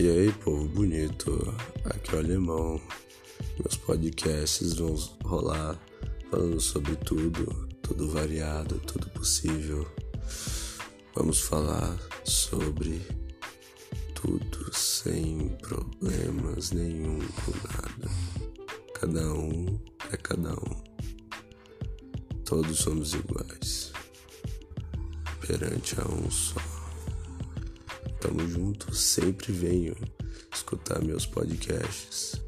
E aí, povo bonito, aqui é o Alemão. Meus podcasts vão rolar falando sobre tudo, tudo variado, tudo possível. Vamos falar sobre tudo sem problemas nenhum com nada. Cada um é cada um. Todos somos iguais perante a um só. Tamo junto, sempre venho escutar meus podcasts.